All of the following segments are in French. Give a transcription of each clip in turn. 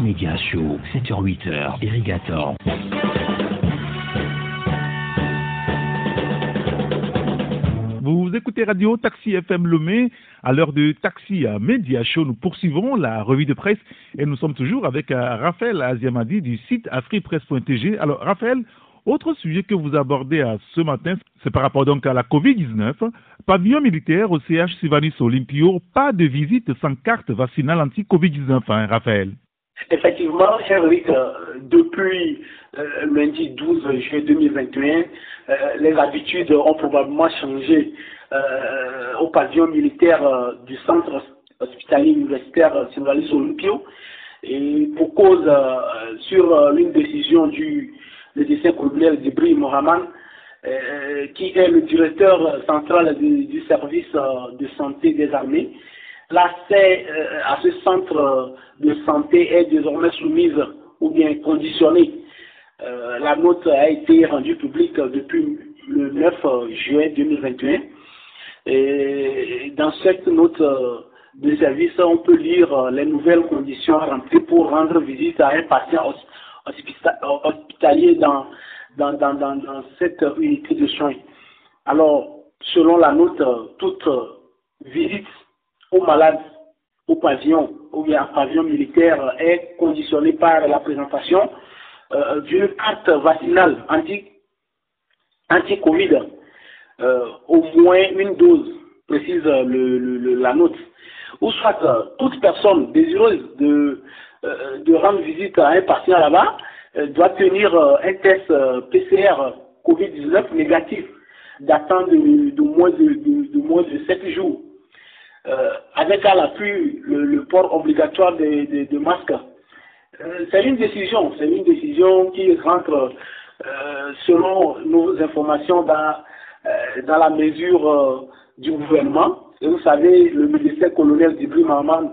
Média Show, 7h-8h, Irrigator. Vous écoutez Radio Taxi FM Lomé. À l'heure de Taxi Média Show, nous poursuivons la revue de presse et nous sommes toujours avec euh, Raphaël Aziamadi du site afripresse.tg. Alors, Raphaël, autre sujet que vous abordez euh, ce matin, c'est par rapport donc à la Covid-19. Pavillon militaire au CH Sivanis Olympio, pas de visite sans carte vaccinale anti-Covid-19, hein, Raphaël? Effectivement, Henrik, euh, depuis euh, lundi 12 juillet 2021, euh, les habitudes ont probablement changé au pavillon militaire du centre hospitalier universitaire Sylvanis Olympio. Et pour cause, sur l'une décision du médecin colonel Dibri Mohamed, qui est le directeur central du service de santé des armées, l'accès euh, à ce centre de santé est désormais soumise ou bien conditionnée. Euh, la note a été rendue publique depuis le 9 juin 2021. Et dans cette note de service, on peut lire les nouvelles conditions remplies pour rendre visite à un patient hospitalier dans cette unité de soins. Alors, selon la note, toute visite aux malades au pavillon ou bien pavillon militaire est conditionné par la présentation euh, d'une carte vaccinale anti, anti-Covid, euh, au moins une dose, précise la note, ou soit euh, toute personne désireuse de, de rendre visite à un patient là-bas doit tenir un test PCR Covid-19 négatif datant de, moins de, de, moins de 7 jours avec à l'appui le, port obligatoire des de, masques. Euh, c'est une décision, c'est une décision qui rentre euh, selon nos informations dans, dans la mesure du gouvernement. Et vous savez, le médecin colonel Dibri Mahaman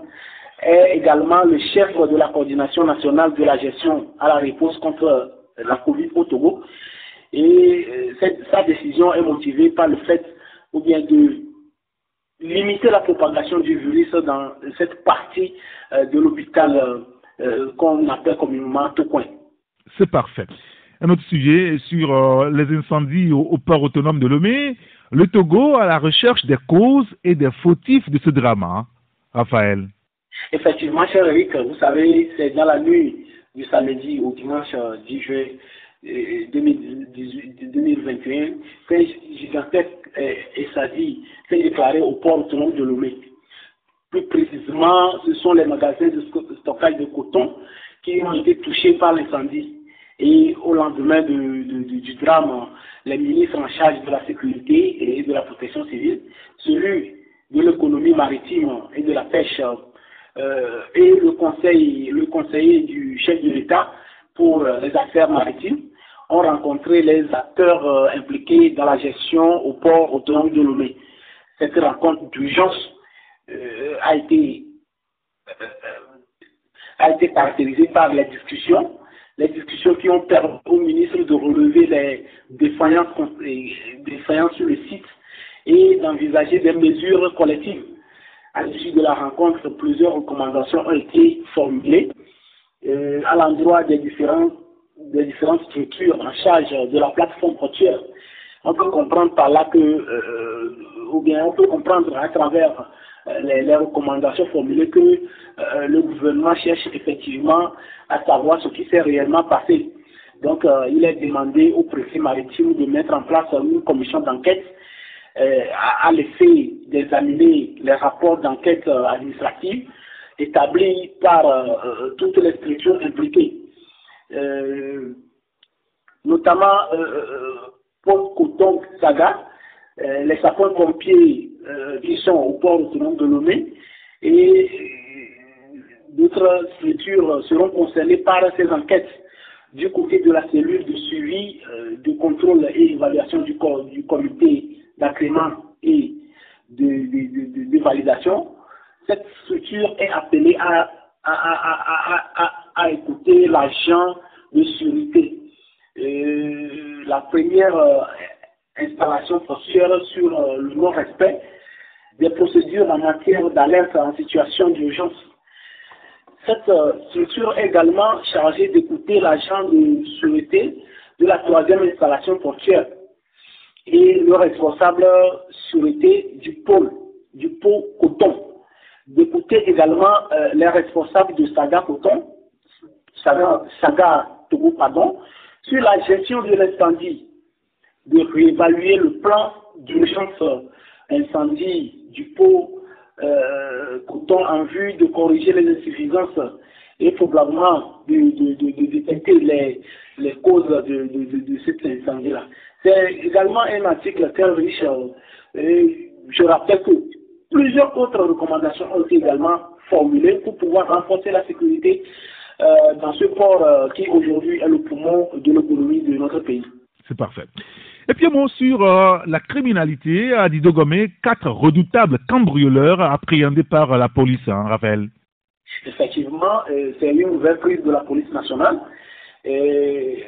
est également le chef de la coordination nationale de la gestion à la réponse contre la Covid au Togo. Et cette, sa décision est motivée par le fait ou bien de limiter la propagation du virus dans cette partie euh, de l'hôpital euh, euh, qu'on appelle communément coin. C'est parfait. Un autre sujet sur les incendies au, port autonome de Lomé. Le Togo à la recherche des causes et des fautifs de ce drame. Hein, Raphaël. Effectivement, cher Eric, vous savez, c'est dans la nuit du samedi au dimanche 10 juillet 2021 qu'un gigantesque et dit s'est déclaré au port de Lomé. Plus précisément, ce sont les magasins de stockage de coton qui ont été touchés par l'incendie. Et au lendemain du drame, les ministres en charge de la sécurité et de la protection civile, celui de l'économie maritime et de la pêche, euh, et le, conseil, le conseiller du chef de l'État pour les affaires maritimes, ont rencontré les acteurs euh, impliqués dans la gestion au port autonome de Lomé. Cette rencontre d'urgence euh, a été euh, a été caractérisée par les discussions, les discussions qui ont permis au ministre de relever les défaillances, défaillances sur le site et d'envisager des mesures collectives. À l'issue de la rencontre, plusieurs recommandations ont été formulées à l'endroit des différents des différentes structures en charge de la plateforme portuaire, on peut comprendre par là que, euh, ou bien on peut comprendre à travers euh, les, recommandations formulées que euh, le gouvernement cherche effectivement à savoir ce qui s'est réellement passé. Donc, il est demandé au préfet maritime de mettre en place une commission d'enquête à, à l'effet d'examiner les rapports d'enquête administrative établis par toutes les structures impliquées. Euh, notamment euh, euh, Coton Saga, les sapeurs-pompiers qui sont au port de Lomé et d'autres structures seront concernées par ces enquêtes du côté de la cellule de suivi, de contrôle et évaluation du, comité d'agrément et de, validation. Cette structure est appelée à écouter l'agent de sécurité. la première euh, installation portuaire sur euh, le non-respect des procédures en matière d'alerte en situation d'urgence. cette euh, structure est également chargée d'écouter l'agent de sûreté de la troisième installation portuaire et le responsable sûreté du pôle, du pôle coton. D'écouter également les responsables de Saga Coton, Saga, Togo, pardon, sur la gestion de l'incendie, de réévaluer le plan d'urgence incendie du pot euh, coton en vue de corriger les insuffisances et probablement de, détecter les, causes de, cet incendie-là. C'est également un article très riche. Euh, je rappelle que plusieurs autres recommandations ont été également formulées pour pouvoir renforcer la sécurité euh, dans ce port euh, qui aujourd'hui est le poumon de l'économie de notre pays. C'est parfait. Et puis un mot sur euh, la criminalité à Didogomé, quatre redoutables cambrioleurs appréhendés par la police, hein, Raphaël. Effectivement, c'est une nouvelle prise de la police nationale. Et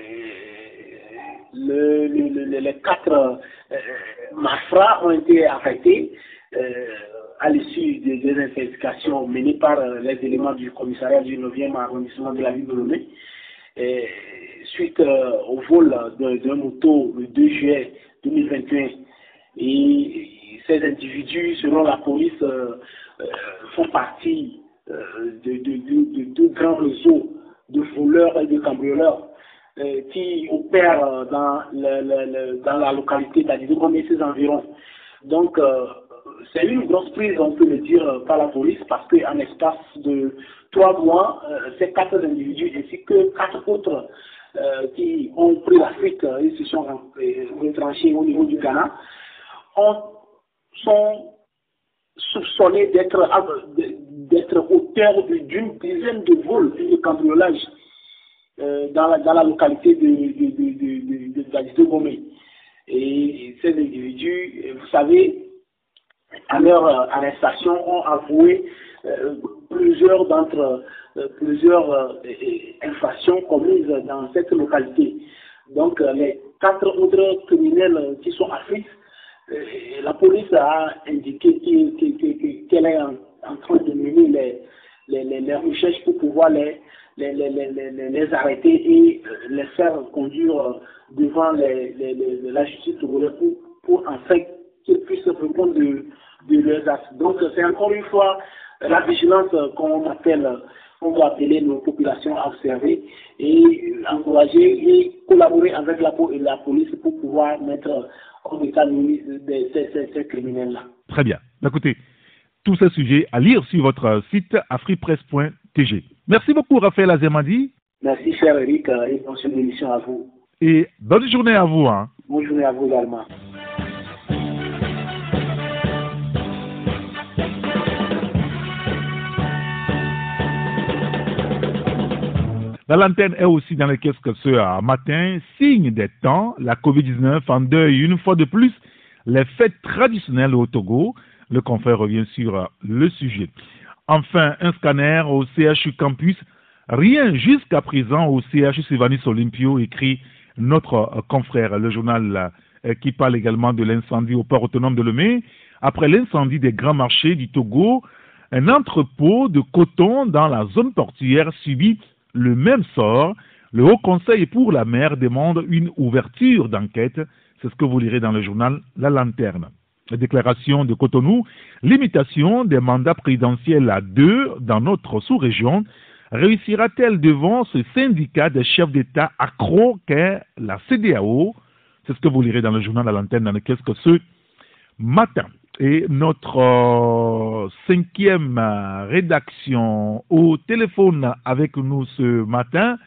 le, les quatre euh, ont été arrêtés à l'issue des, investigations menées par euh, les éléments du commissariat du 9e arrondissement de la ville de Lomé, suite euh, au vol d'un moto le 2 juillet 2021. Et ces individus, selon la police, euh, font partie de deux grands réseaux de voleurs et de cambrioleurs qui opèrent dans, dans la localité d'Adidou et ses environs. Donc, c'est une grosse prise, on peut le dire, par la police, parce qu'en espace de trois mois, euh, ces quatre individus ainsi que quatre autres euh, qui ont pris la fuite et se sont retranchés au niveau du Ghana, sont soupçonnés d'être auteurs d'une dizaine de vols de cambriolages euh, dans, la, localité de, de, de. Et ces individus, vous savez, à leur euh, arrestation, ont avoué euh, plusieurs d'entre euh, plusieurs infractions commises dans cette localité. Donc, les quatre autres criminels qui sont affectés, la police a indiqué qu'elle est en, train de mener les, les, recherches pour pouvoir les, les, arrêter et les faire conduire devant la justice pour, pour en qu'ils puissent répondre de, de. Donc c'est encore une fois la vigilance qu'on appelle, qu'on doit appeler nos populations à observer et encourager et collaborer avec la, la police pour pouvoir mettre en état de ces, ces, criminels-là. Très bien. Écoutez, tous ces sujets à lire sur votre site afripresse.tg. Merci beaucoup Raphaël Azemadi. Merci cher Eric et bonne émission à vous. Et bonne journée à vous. Hein. Bonne journée à vous également. La lanterne est aussi dans le que ce matin, signe des temps, la Covid-19 en deuil une fois de plus les fêtes traditionnelles au Togo. Le confrère revient sur le sujet. Enfin, un scanner au CHU Campus. Rien jusqu'à présent au CHU Sylvanis Olympio, écrit notre confrère, le journal euh, qui parle également de l'incendie au port autonome de Lemay. Après l'incendie des grands marchés du Togo, un entrepôt de coton dans la zone portuaire subit le même sort, le Haut Conseil pour la mer demande une ouverture d'enquête. C'est ce que vous lirez dans le journal La Lanterne. La déclaration de Cotonou, limitation des mandats présidentiels à deux dans notre sous-région, réussira-t-elle devant ce syndicat des chefs d'État accro qu'est la CDAO C'est ce que vous lirez dans le journal La Lanterne dans le Qu'est-ce que ce matin. Et notre euh, cinquième rédaction au téléphone avec nous ce matin,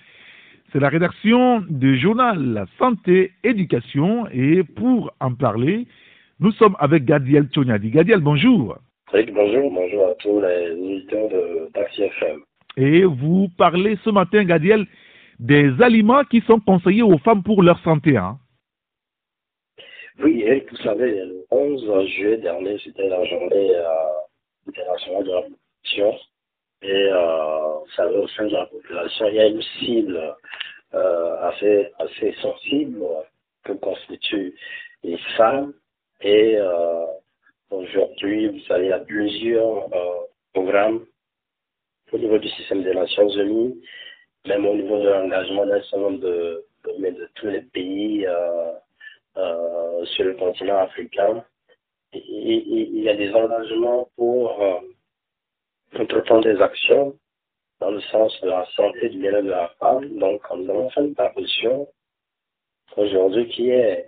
c'est la rédaction du journal Santé Éducation. Et pour en parler, nous sommes avec Gadiel Tchoniadi. Gadiel, bonjour. bonjour, bonjour à tous les auditeurs de Taxi FM. Et vous parlez ce matin, Gadiel, des aliments qui sont conseillés aux femmes pour leur santé. Hein? Oui, Eric, vous savez, le 11 juillet dernier, c'était la journée euh, internationale de la population. Et euh, vous savez, au sein de la population, il y a une cible euh, assez, assez sensible que constituent les femmes. Et euh, aujourd'hui, vous savez, il y a plusieurs euh, programmes au niveau du système des Nations Unies, même au niveau de l'engagement d'un certain nombre de, de, tous les pays euh, euh, sur le continent africain. il y a des engagements pour euh, entreprendre des actions dans le sens de la santé du bien-être de la femme. Donc, nous avons fait une proposition aujourd'hui qui est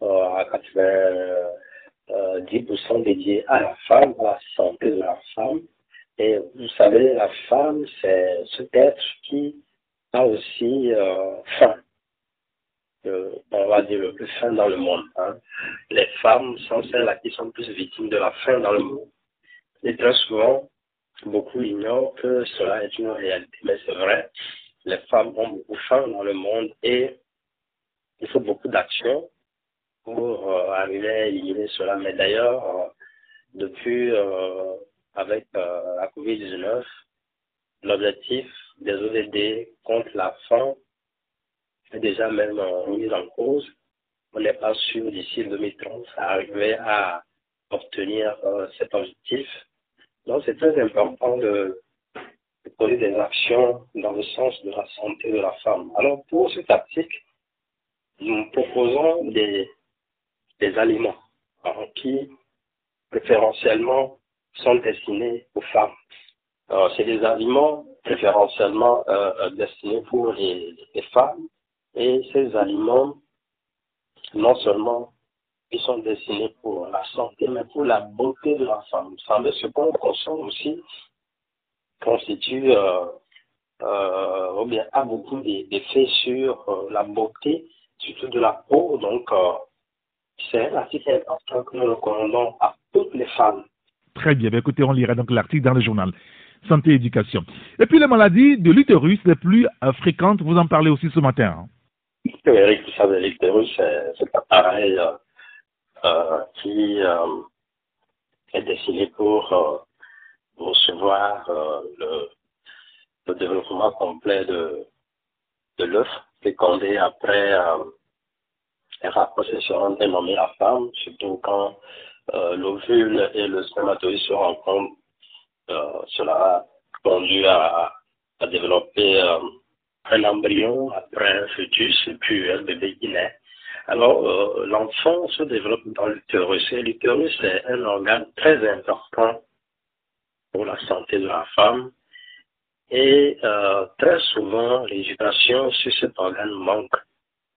euh, à 90% dédiée à la femme, à la santé de la femme. Et vous savez, la femme, c'est cet être qui a aussi on va dire le plus faim dans le monde. Hein. Les femmes sont celles qui sont plus victimes de la faim dans le monde. Et très souvent, beaucoup ignorent que cela est une réalité. Mais c'est vrai, les femmes ont beaucoup faim dans le monde et il faut beaucoup d'actions pour euh, arriver à éliminer cela. Mais d'ailleurs, euh, depuis euh, avec la COVID-19, l'objectif des ODD contre la faim est déjà même mis en cause. On n'est pas sûr d'ici 2030 d'arriver à obtenir cet objectif. Donc c'est très important de, poser des actions dans le sens de la santé de la femme. Alors pour cet article, nous proposons des, des aliments qui préférentiellement sont destinés aux femmes. C'est des aliments préférentiellement euh, euh, destinés pour les, femmes et ces aliments, non seulement ils sont destinés pour la santé, mais pour la beauté de la femme. Vous savez, ce qu'on consomme aussi constitue euh, ou bien a beaucoup d'effets sur la beauté, surtout de la peau. Donc, c'est un article important que nous recommandons à toutes les femmes. Très bien. Écoutez, on lira donc l'article dans le journal Santé et Éducation. Et puis les maladies de l'utérus les plus euh, fréquentes, vous en parlez aussi ce matin. Oui, Eric, vous savez, l'utérus, c'est un appareil euh, euh, qui est destiné pour recevoir le, le, développement complet de, de l'œuf fécondé après les rapprochés seront dénommés la femme, surtout quand euh, l'ovule et le spermatozoïde se rencontrent. Euh, cela a conduit à, à développer euh, un embryon, après un fœtus et puis un bébé qui naît. Alors, euh, l'enfant se développe dans l'utérus et l'utérus est un organe très important pour la santé de la femme. Et euh, très souvent, l'éducation sur cet organe manque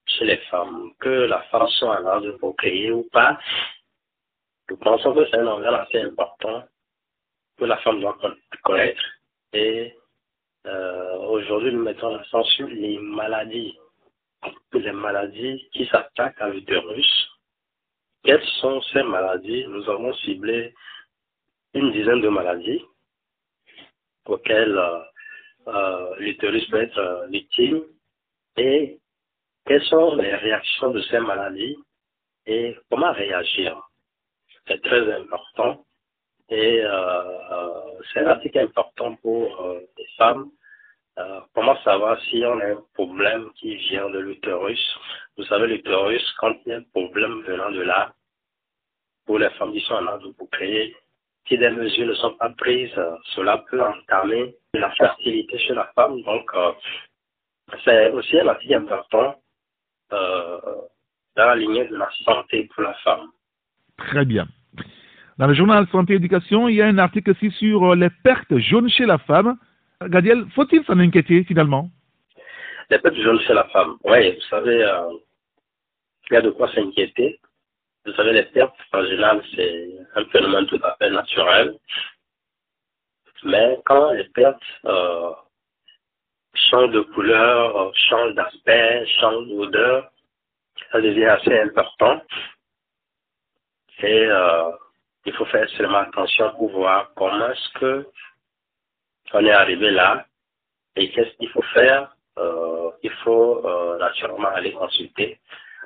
chez les femmes, que la femme soit à l'âge de procréer ou pas. Nous pensons que c'est un organe assez important que la femme doit connaître. Et euh, aujourd'hui, nous mettons l'accent sur les maladies, les maladies qui s'attaquent à l'utérus. Quelles sont ces maladies? Nous avons ciblé une dizaine de maladies auxquelles euh, euh, l'utérus peut être victime. Et quelles sont les réactions de ces maladies et comment réagir? C'est très important et euh, euh, c'est article important pour euh, les femmes. comment savoir si on a un problème qui vient de l'utérus Vous savez, l'utérus, quand il y a un problème venant de là, pour les femmes qui sont en âge de créer, si des mesures ne sont pas prises, cela peut entamer la fertilité chez la femme. Donc, c'est aussi un article important dans la lignée de la santé pour la femme. Très bien. Dans le journal Santé et Éducation, il y a un article aussi sur euh, les pertes jaunes chez la femme. Gadiel, faut-il s'en inquiéter finalement? Les pertes jaunes chez la femme, oui, vous savez, euh, il y a de quoi s'inquiéter. Vous savez, les pertes, en général, c'est un phénomène tout à fait naturel. Mais quand les pertes euh, changent de couleur, changent d'aspect, changent d'odeur, ça devient assez important. Et il faut faire seulement attention pour voir comment est-ce que on est arrivé là et qu'est-ce qu'il faut faire. Euh, il faut euh, naturellement aller consulter.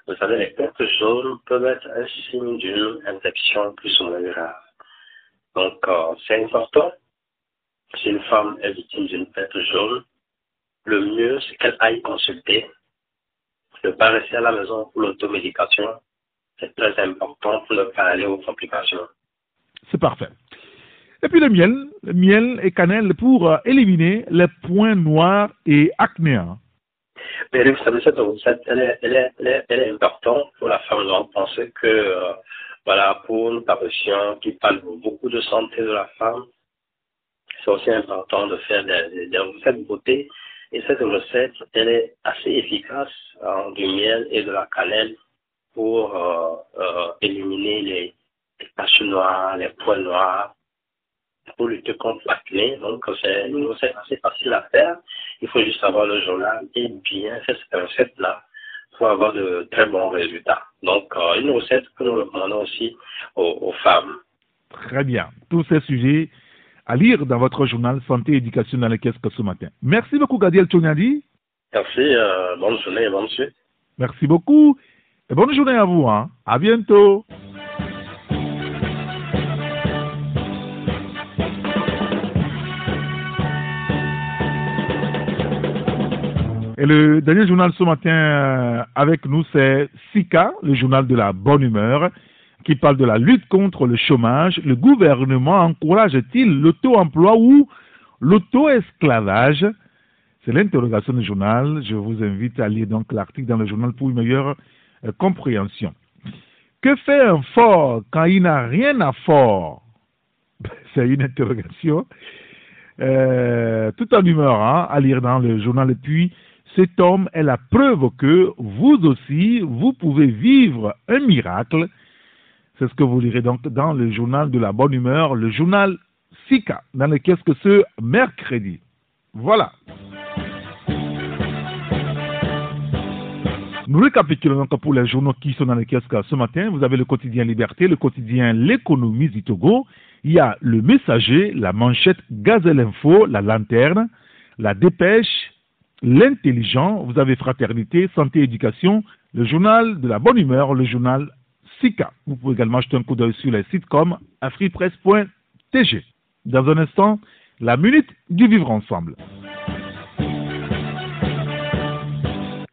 Vous savez, les pertes jaunes peuvent être un signe d'une infection plus ou moins grave. Donc, euh, c'est important. Si une femme est victime d'une perte jaune, le mieux, c'est qu'elle aille consulter. Ne pas rester à la maison pour l'automédication. C'est très important pour ne pas aller aux complications. C'est parfait. Et puis le miel, le miel et cannelle pour euh, éliminer les points noirs et acnéens. Mais recette, elle est, importante pour la femme noire. Pensez que, euh, voilà, pour une parution qui parle beaucoup de santé de la femme, c'est aussi important de faire des, des recettes beauté. Et cette recette, elle est assez efficace en du miel et de la cannelle pour euh, éliminer les, les taches noires, les points noirs, pour lutter contre l'acné. Donc, c'est une recette assez facile à faire. Il faut juste avoir le journal et bien faire cette recette-là pour avoir de très bons résultats. Donc, euh, une recette que nous recommandons aussi aux, aux femmes. Très bien. Tous ces sujets à lire dans votre journal Santé et Éducation dans les caisses que ce matin. Merci beaucoup, Gadiel Tchoniadi. Merci, euh, bonne journée et bonne suite. Merci beaucoup. Et bonne journée à vous. Hein. À bientôt. Et le dernier journal ce matin euh, avec nous, c'est SICA, le journal de la bonne humeur, qui parle de la lutte contre le chômage. Le gouvernement encourage-t-il l'auto-emploi ou l'auto-esclavage? C'est l'interrogation du journal. Je vous invite à lire donc l'article dans le journal pour une meilleure euh, compréhension. Que fait un fort quand il n'a rien à fort? C'est une interrogation. Euh, tout en humeur hein, à lire dans le journal. Et cet homme est la preuve que vous aussi, vous pouvez vivre un miracle. C'est ce que vous lirez donc dans le journal de la bonne humeur, le journal Sika, dans le qu'est-ce que ce mercredi. Voilà. Nous récapitulons donc pour les journaux qui sont dans les kiosques ce matin. Vous avez le quotidien Liberté, le quotidien L'économie du Togo. Il y a le Messager, la manchette Gazelle Info, la lanterne, la dépêche, l'intelligent. Vous avez Fraternité, Santé, Éducation, le journal de la bonne humeur, le journal SICA. Vous pouvez également jeter un coup d'œil sur les sites comme afripresse.tg. Dans un instant, la minute du vivre ensemble.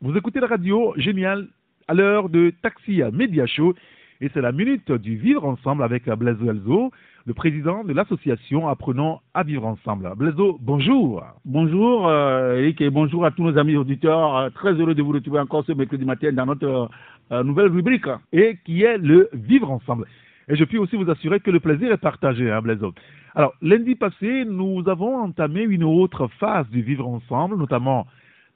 Vous écoutez la radio géniale à l'heure de Taxi à Media Show et c'est la minute du vivre ensemble avec Blaise Elzo, le président de l'association Apprenons à vivre ensemble. Blaiseau, bonjour. Bonjour euh, Eric et bonjour à tous nos amis auditeurs. Euh, très heureux de vous retrouver encore ce mercredi matin dans notre euh, nouvelle rubrique et qui est le vivre ensemble. Et je puis aussi vous assurer que le plaisir est partagé, hein, Blaiseau. Alors, lundi passé, nous avons entamé une autre phase du vivre ensemble, notamment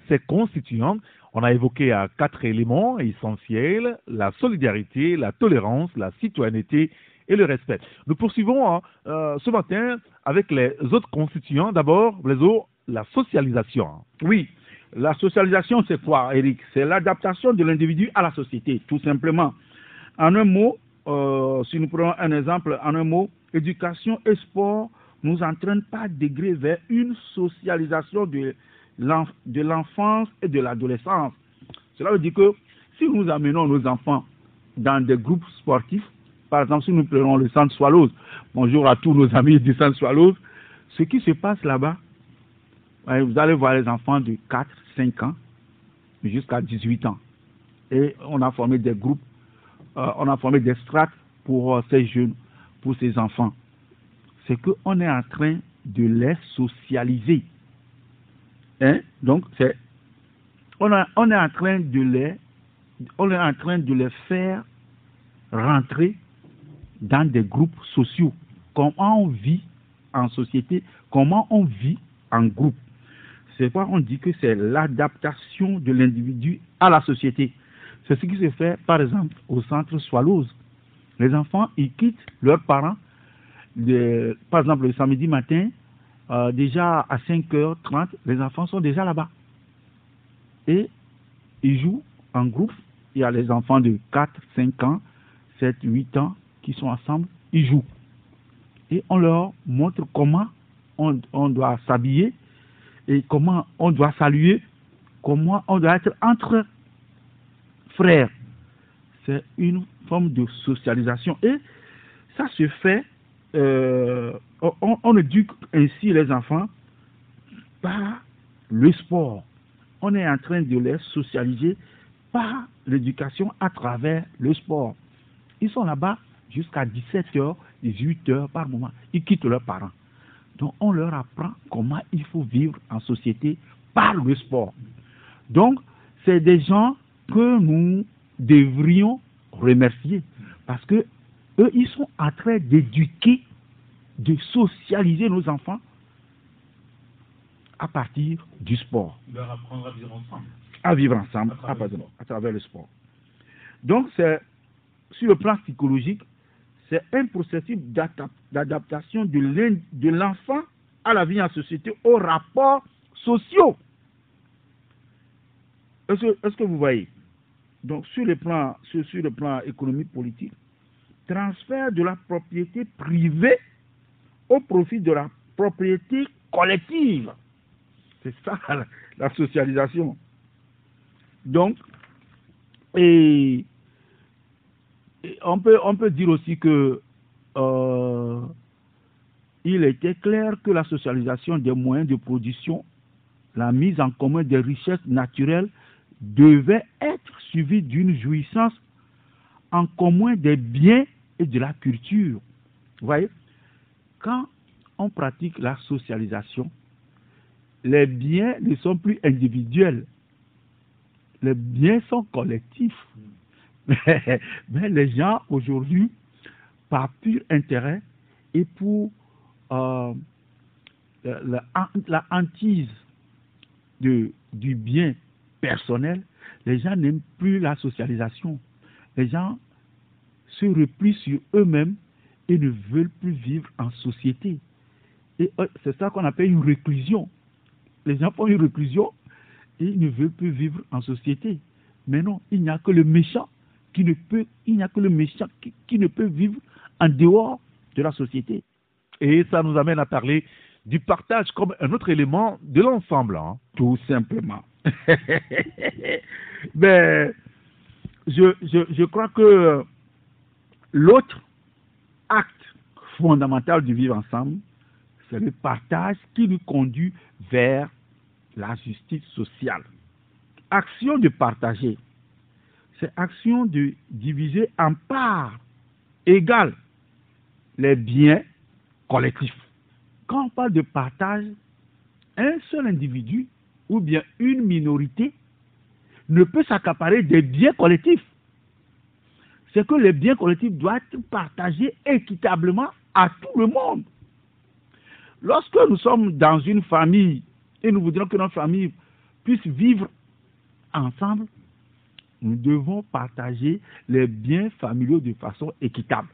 ses constituants. On a évoqué à quatre éléments essentiels, la solidarité, la tolérance, la citoyenneté et le respect. Nous poursuivons hein, euh, ce matin avec les autres constituants. D'abord, les autres, la socialisation. Oui, la socialisation, c'est quoi, Eric C'est l'adaptation de l'individu à la société, tout simplement. En un mot, euh, si nous prenons un exemple, en un mot, éducation et sport nous entraînent par degré vers une socialisation de de l'enfance et de l'adolescence. Cela veut dire que si nous amenons nos enfants dans des groupes sportifs, par exemple, si nous prenons le centre Swallows, bonjour à tous nos amis du centre Swallows, ce qui se passe là-bas, vous allez voir les enfants de 4, 5 ans jusqu'à 18 ans. Et on a formé des groupes, euh, on a formé des strates pour euh, ces jeunes, pour ces enfants. C'est qu'on est en train de les socialiser. Hein? Donc, on, est en train de les, on est en train de les faire rentrer dans des groupes sociaux. Comment on vit en société, comment on vit en groupe? C'est pourquoi on dit que c'est l'adaptation de l'individu à la société. C'est ce qui se fait, par exemple, au centre Swallows. Les enfants, ils quittent leurs parents, par exemple, le samedi matin, euh, déjà à 5h30, les enfants sont déjà là-bas. Et ils jouent en groupe. Il y a les enfants de 4, 5 ans, 7, 8 ans qui sont ensemble, ils jouent. Et on leur montre comment on, doit s'habiller et comment on doit saluer, comment on doit être entre frères. C'est une forme de socialisation. Et ça se fait euh, on, on, éduque ainsi les enfants par le sport. On est en train de les socialiser par l'éducation à travers le sport. Ils sont là-bas jusqu'à 17h 18 heures par moment. Ils quittent leurs parents. Donc, on leur apprend comment il faut vivre en société par le sport. Donc, c'est des gens que nous devrions remercier parce que eux, ils sont en train d'éduquer, de socialiser nos enfants à partir du sport. Leur apprendre à vivre ensemble. À vivre ensemble À travers le sport. à travers le sport. Donc, c'est sur le plan psychologique, c'est un processus d'adap- d'adaptation de l'enfant à la vie en société, aux rapports sociaux. Est-ce que, vous voyez? Donc, sur le, plan, sur, sur le plan économique politique, transfert de la propriété privée au profit de la propriété collective. C'est ça la, socialisation. Donc, et, et on, peut, on peut dire aussi que euh, il était clair que la socialisation des moyens de production, la mise en commun des richesses naturelles devait être suivie d'une jouissance en commun des biens et de la culture. Vous voyez, quand on pratique la socialisation, les biens ne sont plus individuels, les biens sont collectifs. Mais, les gens aujourd'hui, par pur intérêt et pour euh, la, hantise du bien personnel, les gens n'aiment plus la socialisation. Les gens se replient sur eux-mêmes et ne veulent plus vivre en société. Et euh, c'est ça qu'on appelle une réclusion. Les gens font une réclusion et ils ne veulent plus vivre en société. Mais non, il n'y a que le méchant qui ne peut, il n'y a que le méchant qui, qui ne peut vivre en dehors de la société. Et ça nous amène à parler du partage comme un autre élément de l'ensemble. hein. Tout simplement. Mais je, je, je crois que l'autre acte fondamental du vivre ensemble, c'est le partage qui nous conduit vers la justice sociale. Action de partager, c'est action de diviser en parts égales les biens collectifs. Quand on parle de partage, un seul individu ou bien une minorité ne peut s'accaparer des biens collectifs. C'est que les biens collectifs doivent être partagés équitablement à tout le monde. Lorsque nous sommes dans une famille et nous voudrions que notre famille puisse vivre ensemble, nous devons partager les biens familiaux de façon équitable.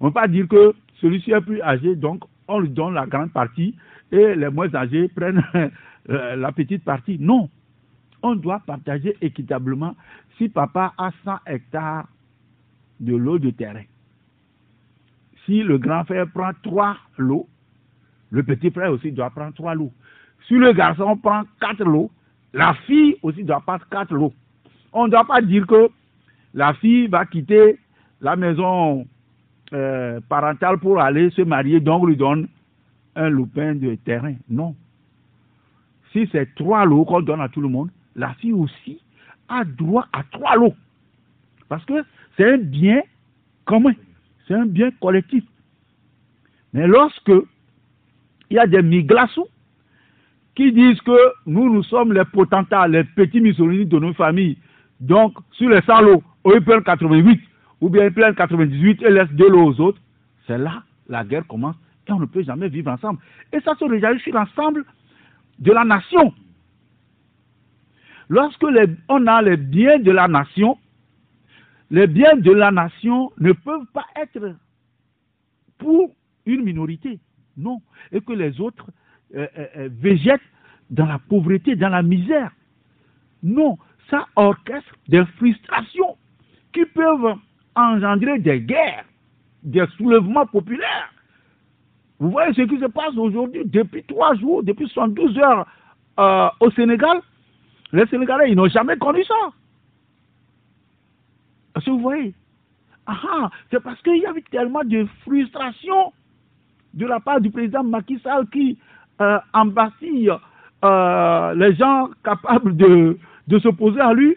On ne peut pas dire que celui-ci est plus âgé, donc on lui donne la grande partie et les moins âgés prennent euh, la petite partie. Non. On doit partager équitablement. Si papa a 100 hectares de l'eau de terrain, si le grand frère prend 3 lots, le petit frère aussi doit prendre 3 lots. Si le garçon prend 4 lots, la fille aussi doit prendre 4 lots. On ne doit pas dire que la fille va quitter la maison euh, parentale pour aller se marier, donc on lui donne un loupin de terrain. Non. Si c'est trois lots qu'on donne à tout le monde, la fille aussi a droit à trois lots. Parce que c'est un bien commun, c'est un bien collectif. Mais lorsque il y a des miglassous qui disent que nous, nous sommes les potentats, les petits Mussolini de nos familles, donc sur les 100 lots, eux ils prennent 88, ou bien ils prennent 98 et laissent deux lots aux autres, c'est là la guerre commence et on ne peut jamais vivre ensemble. Et ça se réagit sur l'ensemble de la nation. Lorsque les- on a les biens de la nation, les biens de la nation ne peuvent pas être pour une minorité, non, et que les autres euh, euh, euh, végètent dans la pauvreté, dans la misère. Non, ça orchestre des frustrations qui peuvent engendrer des guerres, des soulèvements populaires. Vous voyez ce qui se passe aujourd'hui depuis trois jours, depuis 72 heures euh, au Sénégal. Les Sénégalais, ils n'ont jamais connu ça. Est-ce que vous voyez Ah, ah, c'est parce qu'il y avait tellement de frustration de la part du président Macky Sall qui euh, euh, les gens capables de, de s'opposer à lui.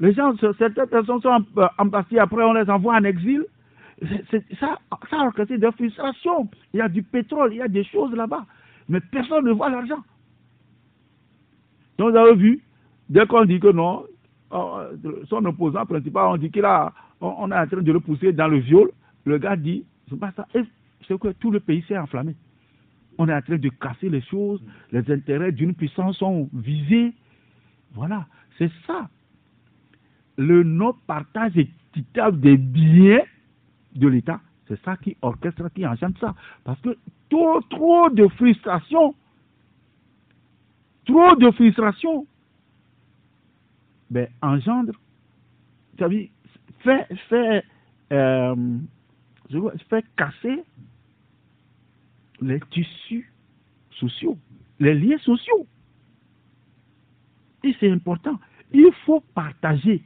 Les gens, certaines personnes sont euh, embastillées, après on les envoie en exil. ça, ça a orchestré des frustrations. Il y a du pétrole, il y a des choses là-bas. Mais personne ne voit l'argent. Donc vous avez vu, dès qu'on dit que non, son opposant principal, on dit qu'il a, on, est en train de le pousser dans le viol, le gars dit, c'est pas ça. C'est que tout le pays s'est enflammé. On est en train de casser les choses, les intérêts d'une puissance sont visés. Voilà, c'est ça. Le non-partage équitable des biens de l'État, c'est ça qui orchestre, qui enchante ça. Parce que trop, trop de frustration, trop de frustration, ben, engendre, fait, fait, euh, fait casser les tissus sociaux, les liens sociaux. Et c'est important. Il faut partager.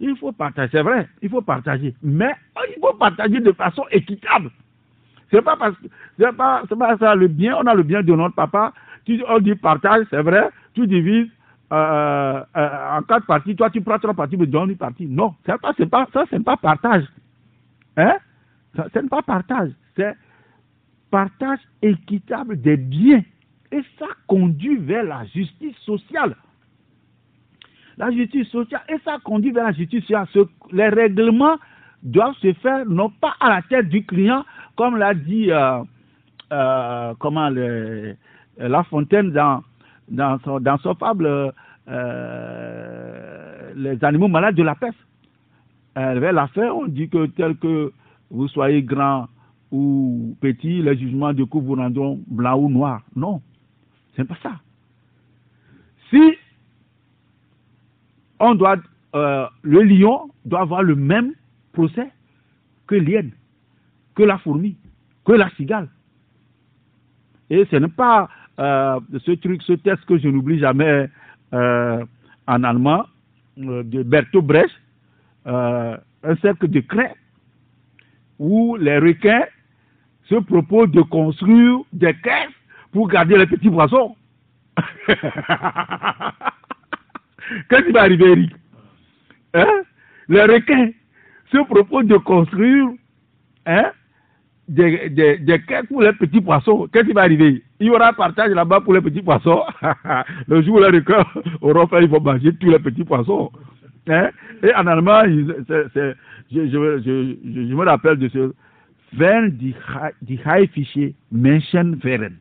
Il faut partager, c'est vrai, il faut partager. Mais il faut partager de façon équitable. C'est pas parce que c'est pas, pas ça le bien, on a le bien de notre papa. Tu, on dit partage, c'est vrai, tu divises euh, euh, en quatre parties, toi tu prends trois parties, mais donnes une partie. Non, c'est pas, c'est pas, ça c'est pas partage. Hein? Ce n'est pas partage, c'est partage équitable des biens. Et ça conduit vers la justice sociale. La justice sociale, et ça conduit vers la justice sociale. Les règlements doivent se faire non pas à la tête du client, comme l'a dit euh, euh, comment La Fontaine dans, dans, son, dans son fable euh, Les animaux malades de la peste. vers la fin, on dit que tel que vous soyez grand ou petit, les jugements de coup vous rendront blanc ou noir. Non, c'est pas ça. Si on doit, euh, le lion doit avoir le même procès que l'hyène, que la fourmi, que la cigale. Et ce n'est pas euh, ce truc, ce test que je n'oublie jamais euh, en allemand de Bertolt Brecht, un cercle de craie où les requins se proposent de construire des caisses pour garder les petits poissons. Qu'est-ce qui va arriver, Eric? Hein? Les requins se proposent de construire hein, des, des, caisses pour les petits poissons? Qu'est-ce qui va arriver? Il y aura un partage là-bas pour les petits poissons. Le jour où les requins auront fait, ils vont manger tous les petits poissons. Hein? Et en allemand, je, je, me rappelle de ce Wenn die, die Haifische Menschen wären.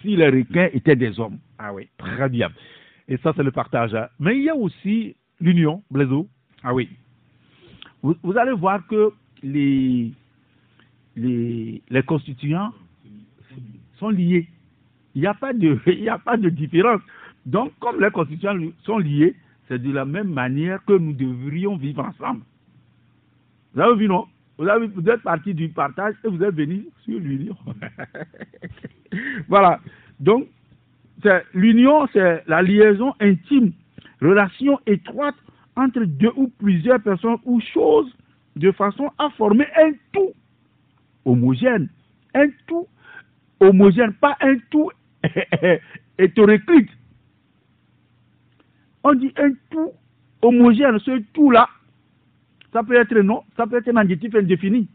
Si les requins étaient des hommes. Ah oui, très bien. Et ça, c'est le partage. Hein. Mais il y a aussi l'union, Blaiseau. Ah oui. Vous, allez voir que les, les, les constituants sont liés. Il n'y a, pas de, a pas de différence. Donc, comme les constituants sont liés, c'est de la même manière que nous devrions vivre ensemble. Vous avez vu, non? Vous, avez, vous êtes parti du partage et vous êtes venu sur l'union. voilà. Donc, l'union, c'est la liaison intime, relation étroite entre deux ou plusieurs personnes ou choses de façon à former un tout homogène. Un tout homogène, pas un tout hétéroclite. On dit un tout homogène, ce tout-là, ça peut être non, ça peut être un adjectif indéfini.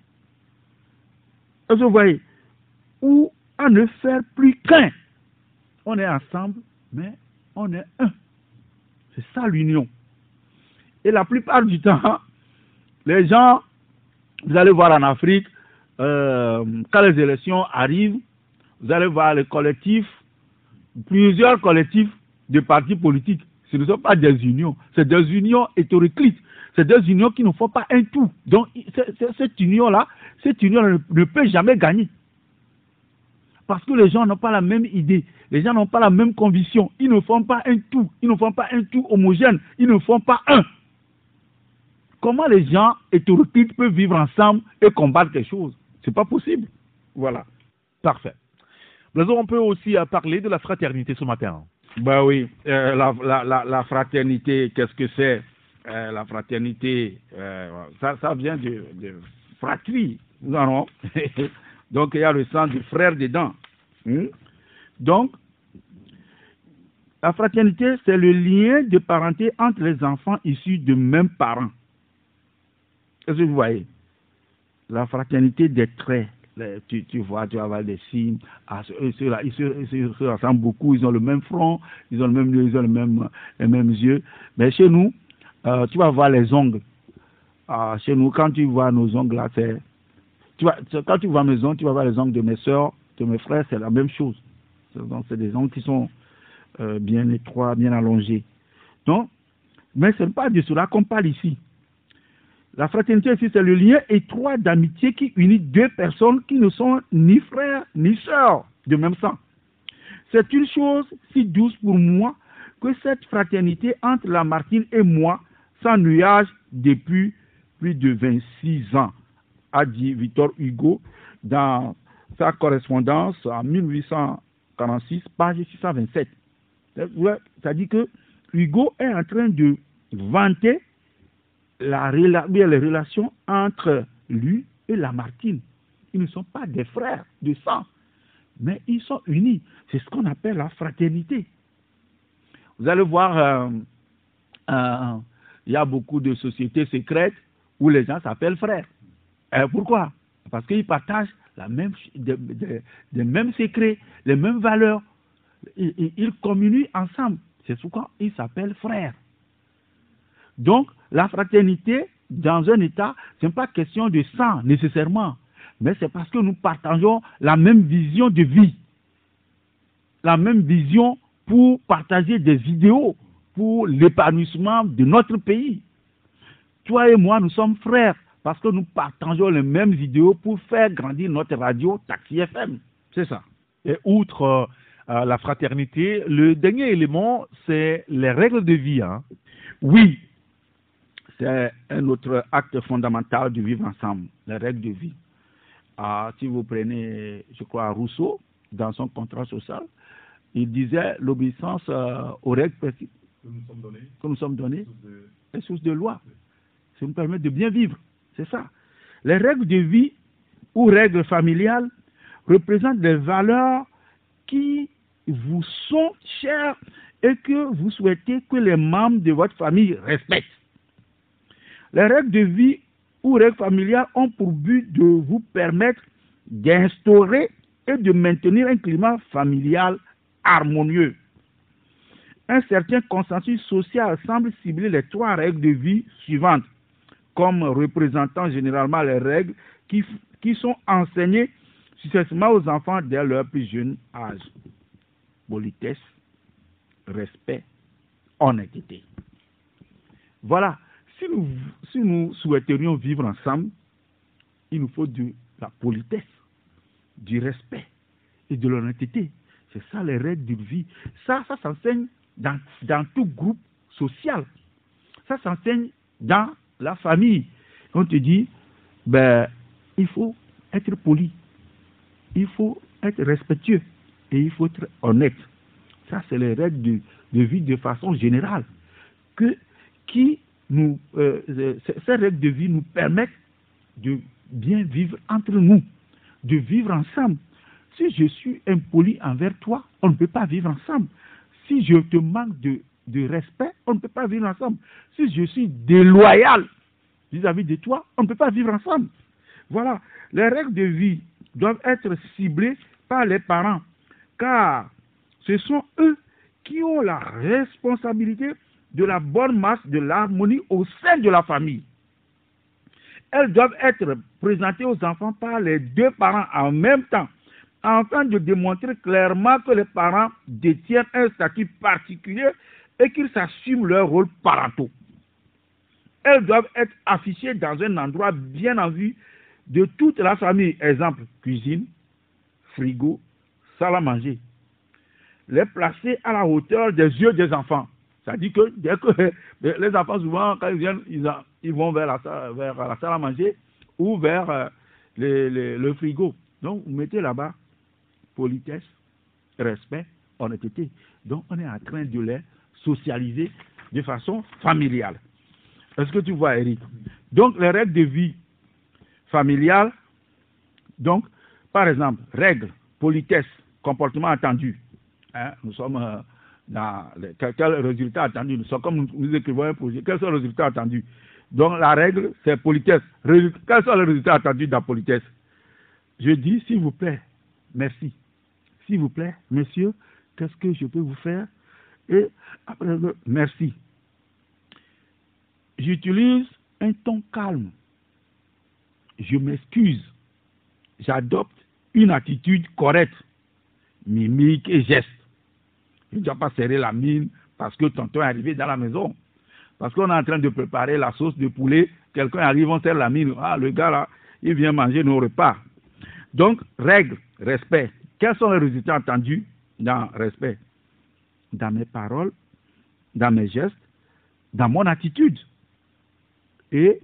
Vous voyez? Ou à ne faire plus qu'un. On est ensemble, mais on est un. C'est ça l'union. Et la plupart du temps, les gens, vous allez voir en Afrique, euh, quand les élections arrivent, vous allez voir les collectifs, plusieurs collectifs de partis politiques. Ce ne sont pas des unions, c'est des unions hétéroclites. C'est des unions qui ne font pas un tout. Donc, cette union-là, cette union ne peut jamais gagner. Parce que les gens n'ont pas la même idée, les gens n'ont pas la même conviction. Ils ne font pas un tout, ils ne font pas un tout homogène, ils ne font pas un. Comment les gens hétéroclites peuvent vivre ensemble et combattre quelque chose C'est pas possible. Voilà. Parfait. Blaison, on peut aussi euh, parler de la fraternité ce matin. Ben oui, euh, la, fraternité, qu'est-ce que c'est? Euh, La fraternité, ça, ça vient de, de fratrie. Donc, il y a le sang du frère dedans. Hmm? Donc, la fraternité, c'est le lien de parenté entre les enfants issus de mêmes parents. Est-ce que vous voyez? La fraternité des traits. tu, vois, tu vas des signes. Ah, ils, se, ils, se, ressemblent beaucoup. Ils ont le même front, ils ont le même, ils ont le même, les mêmes yeux. Mais chez nous, euh, tu vas voir les ongles. Ah, chez nous, quand tu vois nos ongles là. Tu vois, quand tu vois mes ongles, tu vas voir les ongles de mes soeurs, de mes frères, c'est la même chose. Donc, c'est des ongles qui sont euh, bien étroits, bien allongés. Donc, mais ce n'est pas de cela qu'on parle ici. La fraternité c'est le lien étroit d'amitié qui unit deux personnes qui ne sont ni frères ni sœurs de même sang. C'est une chose si douce pour moi que cette fraternité entre Lamartine et moi s'ennuage depuis plus de 26 ans, a dit Victor Hugo dans sa correspondance en 1846, page 627. C'est-à-dire que Hugo est en train de vanter les relations entre lui et Lamartine. Ils ne sont pas des frères de sang, mais ils sont unis. C'est ce qu'on appelle la fraternité. Vous allez voir, euh, euh, il y a beaucoup de sociétés secrètes où les gens s'appellent frères. Et pourquoi? Parce qu'ils partagent la mêmes secrets, les mêmes valeurs. Ils, ils communient ensemble. C'est pourquoi ils s'appellent frères. Donc, la fraternité, dans un État, ce n'est pas question de sang nécessairement, mais c'est parce que nous partageons la même vision de vie, la même vision pour partager des idéaux, pour l'épanouissement de notre pays. Toi et moi, nous sommes frères parce que nous partageons les mêmes idéaux pour faire grandir notre radio Taxi FM. C'est ça. Et outre euh, la fraternité, le dernier élément, c'est les règles de vie. Hein. Oui, c'est un autre acte fondamental de vivre ensemble, les règles de vie. Ah, si vous prenez, je crois, Rousseau, dans son contrat social, il disait l'obéissance euh, aux règles que nous sommes données, que nous sommes données est source de loi. Ça nous permet de bien vivre. C'est ça. Les règles de vie ou règles familiales représentent des valeurs qui vous sont chères et que vous souhaitez que les membres de votre famille respectent. Les règles de vie ou règles familiales ont pour but de vous permettre d'instaurer et de maintenir un climat familial harmonieux. Un certain consensus social semble cibler les trois règles de vie suivantes, comme représentant généralement les règles qui, sont enseignées successivement aux enfants dès leur plus jeune âge. Politesse, respect, honnêteté. Voilà si nous, souhaiterions vivre ensemble, il nous faut de la politesse, du respect et de l'honnêteté. C'est ça les règles de vie. Ça, ça s'enseigne dans, dans tout groupe social. Ça s'enseigne dans la famille. On te dit, ben, il faut être poli, il faut être respectueux et il faut être honnête. Ça, c'est les règles de, de vie de façon générale que, qui nous, euh, euh, ces règles de vie nous permettent de bien vivre entre nous, de vivre ensemble. Si je suis impoli envers toi, on ne peut pas vivre ensemble. Si je te manque de, de respect, on ne peut pas vivre ensemble. Si je suis déloyal vis-à-vis de toi, on ne peut pas vivre ensemble. Voilà, les règles de vie doivent être ciblées par les parents, car ce sont eux qui ont la responsabilité de la bonne masse de l'harmonie au sein de la famille. Elles doivent être présentées aux enfants par les deux parents en même temps, afin de démontrer clairement que les parents détiennent un statut particulier et qu'ils s'assument leur rôle parentaux. Elles doivent être affichées dans un endroit bien en vue de toute la famille. Exemple, cuisine, frigo, salle à manger. Les placer à la hauteur des yeux des enfants. Ça dit que dès que les enfants, souvent, quand ils viennent, ils, vont vers la, salle à manger ou vers euh, le frigo. Donc, vous mettez là-bas politesse, respect, honnêteté. Donc, on est en train de les socialiser de façon familiale. Est-ce que tu vois, Eric? Donc, les règles de vie familiale, donc, par exemple, règles, politesse, comportement attendu. Hein, nous sommes euh, quel, résultat attendu? Comme nous, écrivons un projet. Quels sont les résultats attendus Donc la règle, c'est politesse. Quels sont les résultats attendus dans politesse? Je dis, s'il vous plaît, merci. S'il vous plaît, monsieur, qu'est-ce que je peux vous faire? Et après, merci. J'utilise un ton calme. Je m'excuse. J'adopte une attitude correcte, mimique et geste. Je ne dois pas serrer la mine parce que tonton est arrivé dans la maison. Parce qu'on est en train de préparer la sauce de poulet. Quelqu'un arrive, on serre la mine. Ah, le gars là, il vient manger nos repas. Donc, règle, respect. Quels sont les résultats attendus? Dans respect Dans mes paroles, dans mes gestes, dans mon attitude. Et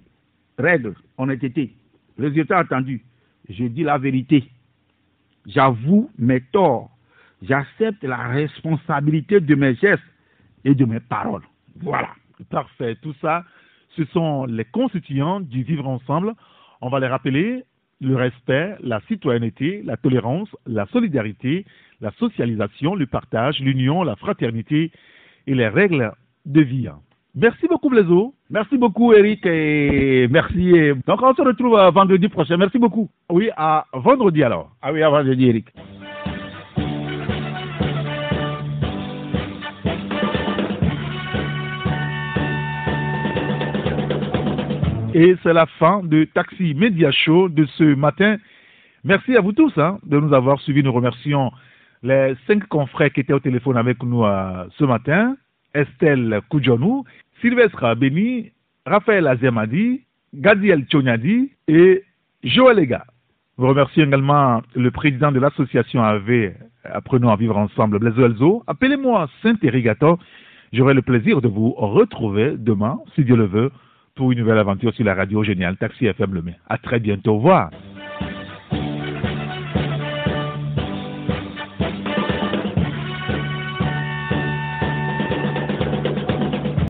règle, honnêteté. Résultat attendu. Je dis la vérité. J'avoue mes torts. J'accepte la responsabilité de mes gestes et de mes paroles. Voilà. Parfait. Tout ça, ce sont les constituants du vivre ensemble. On va les rappeler le respect, la citoyenneté, la tolérance, la solidarité, la socialisation, le partage, l'union, la fraternité et les règles de vie. Merci beaucoup, Blaiseau. Merci beaucoup, Eric, et merci. Donc, on se retrouve euh, vendredi prochain. Merci beaucoup. Oui, à vendredi alors. Ah oui, à vendredi, Eric. Et c'est la fin de Taxi Media Show de ce matin. Merci à vous tous hein, de nous avoir suivis. Nous remercions les cinq confrères qui étaient au téléphone avec nous euh, ce matin. Estelle Koudjonou, Sylvestre Beni, Raphaël Azemadi, Gadiel Tchonyadi et Joël Ega. Nous remercions également le président de l'association AV Apprenons à vivre ensemble, Blaise Elzo. Appelez-moi Saint-Irrigator. J'aurai le plaisir de vous retrouver demain, si Dieu le veut, pour une nouvelle aventure sur la radio géniale Taxi FM Le Mai. À très bientôt. Au revoir.